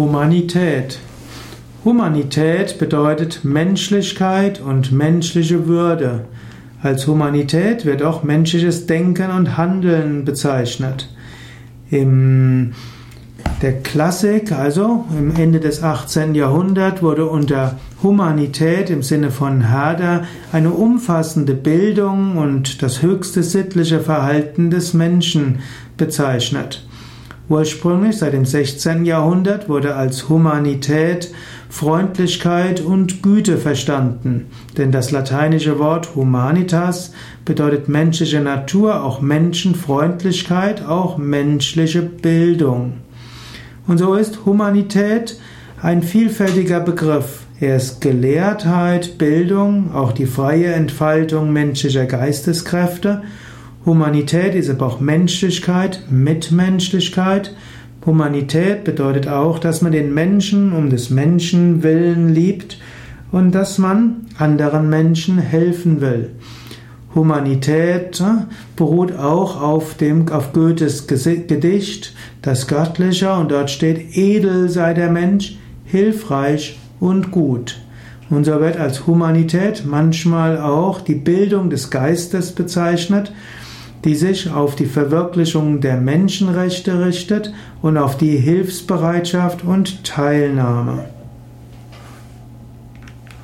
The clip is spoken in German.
Humanität. Humanität bedeutet Menschlichkeit und menschliche Würde. Als Humanität wird auch menschliches Denken und Handeln bezeichnet. Im der Klassik, also im Ende des 18. Jahrhunderts, wurde unter Humanität im Sinne von Herder eine umfassende Bildung und das höchste sittliche Verhalten des Menschen bezeichnet. Ursprünglich seit dem 16. Jahrhundert wurde als Humanität Freundlichkeit und Güte verstanden, denn das lateinische Wort humanitas bedeutet menschliche Natur, auch Menschenfreundlichkeit, auch menschliche Bildung. Und so ist Humanität ein vielfältiger Begriff. Er ist Gelehrtheit, Bildung, auch die freie Entfaltung menschlicher Geisteskräfte Humanität ist aber auch Menschlichkeit, Mitmenschlichkeit. Humanität bedeutet auch, dass man den Menschen um des Menschen willen liebt und dass man anderen Menschen helfen will. Humanität äh, beruht auch auf dem, auf Goethes Gedicht, das Göttliche, und dort steht, edel sei der Mensch, hilfreich und gut. Und so wird als Humanität manchmal auch die Bildung des Geistes bezeichnet, die sich auf die Verwirklichung der Menschenrechte richtet und auf die Hilfsbereitschaft und Teilnahme.